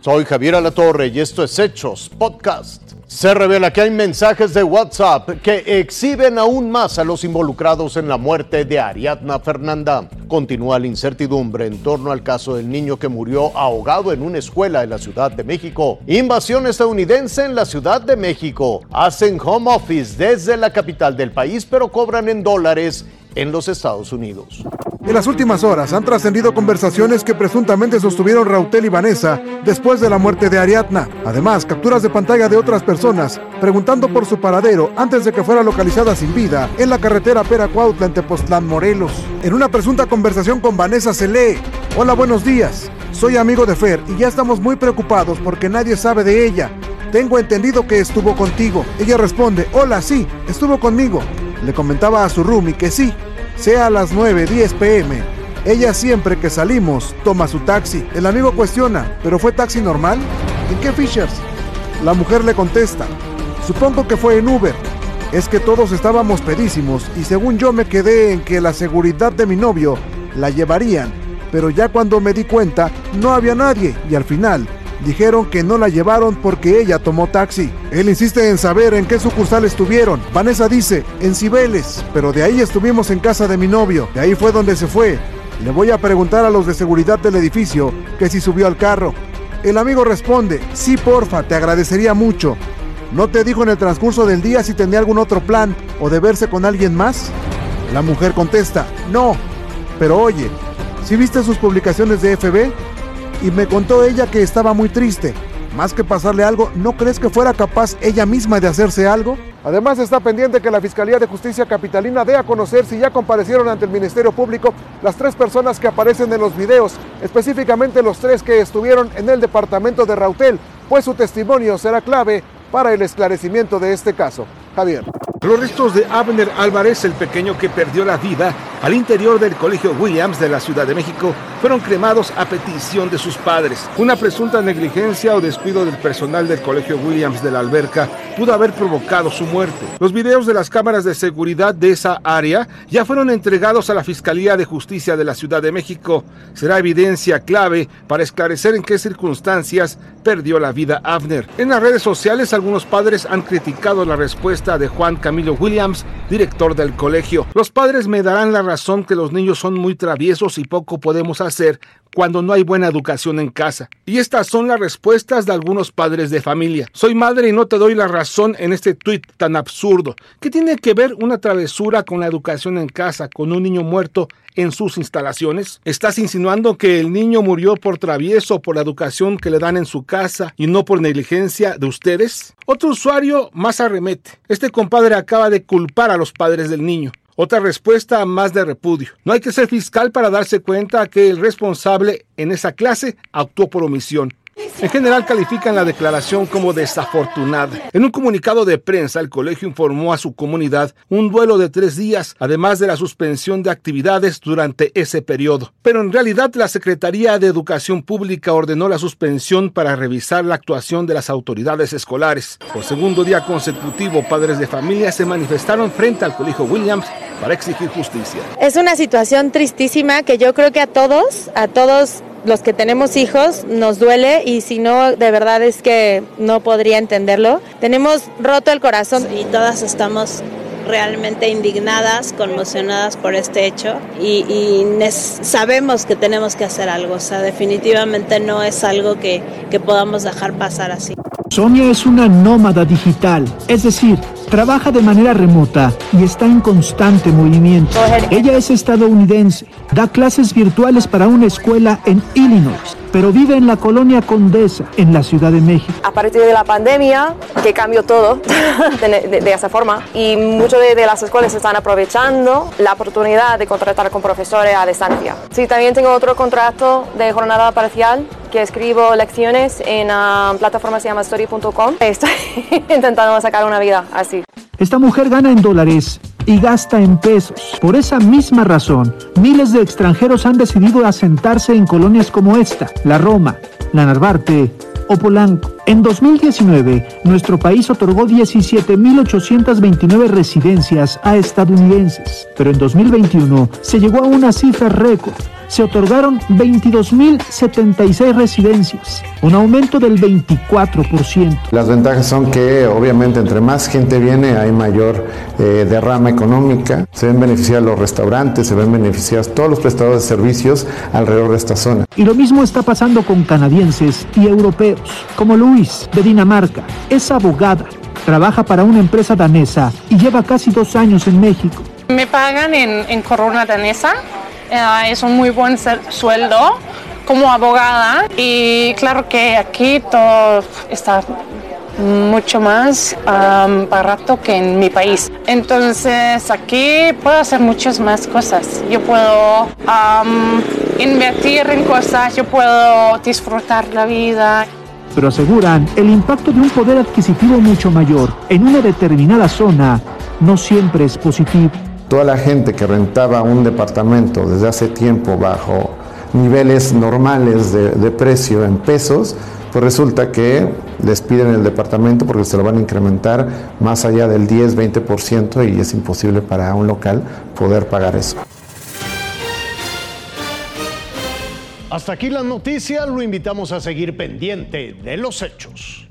Soy Javier Alatorre y esto es Hechos Podcast. Se revela que hay mensajes de WhatsApp que exhiben aún más a los involucrados en la muerte de Ariadna Fernanda. Continúa la incertidumbre en torno al caso del niño que murió ahogado en una escuela en la Ciudad de México. Invasión estadounidense en la Ciudad de México. Hacen home office desde la capital del país pero cobran en dólares en los Estados Unidos. En las últimas horas han trascendido conversaciones que presuntamente sostuvieron Rautel y Vanessa después de la muerte de Ariadna. Además, capturas de pantalla de otras personas preguntando por su paradero antes de que fuera localizada sin vida en la carretera Peracuautla en Tepoztlán, Morelos. En una presunta conversación con Vanessa se lee, Hola, buenos días. Soy amigo de Fer y ya estamos muy preocupados porque nadie sabe de ella. Tengo entendido que estuvo contigo. Ella responde, hola, sí, estuvo conmigo. Le comentaba a su roomie que sí, sea a las 9, 10 pm. Ella siempre que salimos toma su taxi. El amigo cuestiona, ¿pero fue taxi normal? ¿En qué Fishers? La mujer le contesta, supongo que fue en Uber. Es que todos estábamos pedísimos y según yo me quedé en que la seguridad de mi novio la llevarían, pero ya cuando me di cuenta no había nadie y al final dijeron que no la llevaron porque ella tomó taxi. Él insiste en saber en qué sucursal estuvieron. Vanessa dice, en Cibeles, pero de ahí estuvimos en casa de mi novio. De ahí fue donde se fue. Le voy a preguntar a los de seguridad del edificio que si subió al carro. El amigo responde, sí porfa, te agradecería mucho. ¿No te dijo en el transcurso del día si tenía algún otro plan o de verse con alguien más? La mujer contesta, no. Pero oye, ¿si viste sus publicaciones de FB? Y me contó ella que estaba muy triste. Más que pasarle algo, ¿no crees que fuera capaz ella misma de hacerse algo? Además está pendiente que la Fiscalía de Justicia Capitalina dé a conocer si ya comparecieron ante el Ministerio Público las tres personas que aparecen en los videos, específicamente los tres que estuvieron en el departamento de Rautel, pues su testimonio será clave para el esclarecimiento de este caso. Javier. Los restos de Abner Álvarez, el pequeño que perdió la vida al interior del Colegio Williams de la Ciudad de México, fueron cremados a petición de sus padres. Una presunta negligencia o descuido del personal del Colegio Williams de la alberca pudo haber provocado su muerte. Los videos de las cámaras de seguridad de esa área ya fueron entregados a la Fiscalía de Justicia de la Ciudad de México. Será evidencia clave para esclarecer en qué circunstancias perdió la vida Abner. En las redes sociales algunos padres han criticado la respuesta de Juan Camilo Williams, director del colegio. Los padres me darán la razón que los niños son muy traviesos y poco podemos hacer cuando no hay buena educación en casa. Y estas son las respuestas de algunos padres de familia. Soy madre y no te doy la razón en este tuit tan absurdo. ¿Qué tiene que ver una travesura con la educación en casa, con un niño muerto en sus instalaciones? ¿Estás insinuando que el niño murió por travieso por la educación que le dan en su casa y no por negligencia de ustedes? Otro usuario más arremete. Este compadre acaba de culpar a los padres del niño. Otra respuesta más de repudio. No hay que ser fiscal para darse cuenta que el responsable en esa clase actuó por omisión. En general califican la declaración como desafortunada. En un comunicado de prensa, el colegio informó a su comunidad un duelo de tres días, además de la suspensión de actividades durante ese periodo. Pero en realidad la Secretaría de Educación Pública ordenó la suspensión para revisar la actuación de las autoridades escolares. Por segundo día consecutivo, padres de familia se manifestaron frente al colegio Williams para exigir justicia. Es una situación tristísima que yo creo que a todos, a todos los que tenemos hijos nos duele y si no, de verdad es que no podría entenderlo. Tenemos roto el corazón. Y todas estamos realmente indignadas, conmocionadas por este hecho y, y sabemos que tenemos que hacer algo, o sea, definitivamente no es algo que, que podamos dejar pasar así. Sonia es una nómada digital, es decir, trabaja de manera remota y está en constante movimiento. Ella es estadounidense, da clases virtuales para una escuela en Illinois pero vive en la colonia Condesa, en la Ciudad de México. A partir de la pandemia, que cambió todo de, esa forma, y muchas de, las escuelas están aprovechando la oportunidad de contratar con profesores a distancia. Sí, también tengo otro contrato de jornada parcial que escribo lecciones en la plataforma que se llama story.com. Estoy intentando sacar una vida así. Esta mujer gana en dólares y gasta en pesos. Por esa misma razón, miles de extranjeros han decidido asentarse en colonias como esta, la Roma, la Narvarte o Polanco. En 2019, nuestro país otorgó 17.829 residencias a estadounidenses, pero en 2021 se llegó a una cifra récord se otorgaron 22.076 residencias, un aumento del 24%. Las ventajas son que obviamente entre más gente viene hay mayor eh, derrama económica, se ven beneficiados los restaurantes, se ven beneficiados todos los prestadores de servicios alrededor de esta zona. Y lo mismo está pasando con canadienses y europeos, como Luis de Dinamarca. Es abogada, trabaja para una empresa danesa y lleva casi dos años en México. Me pagan en, corona danesa, eh, es un muy buen sueldo como abogada y claro que aquí todo está mucho más barato que en mi país. Entonces aquí puedo hacer muchas más cosas. Yo puedo invertir en cosas, yo puedo disfrutar la vida. Pero aseguran el impacto de un poder adquisitivo mucho mayor en una determinada zona no siempre es positivo toda la gente que rentaba un departamento desde hace tiempo bajo niveles normales de, precio en pesos, pues resulta que les piden el departamento porque se lo van a incrementar más allá del 10-20% y es imposible para un local poder pagar eso. Hasta aquí la noticia, lo invitamos a seguir pendiente de los hechos.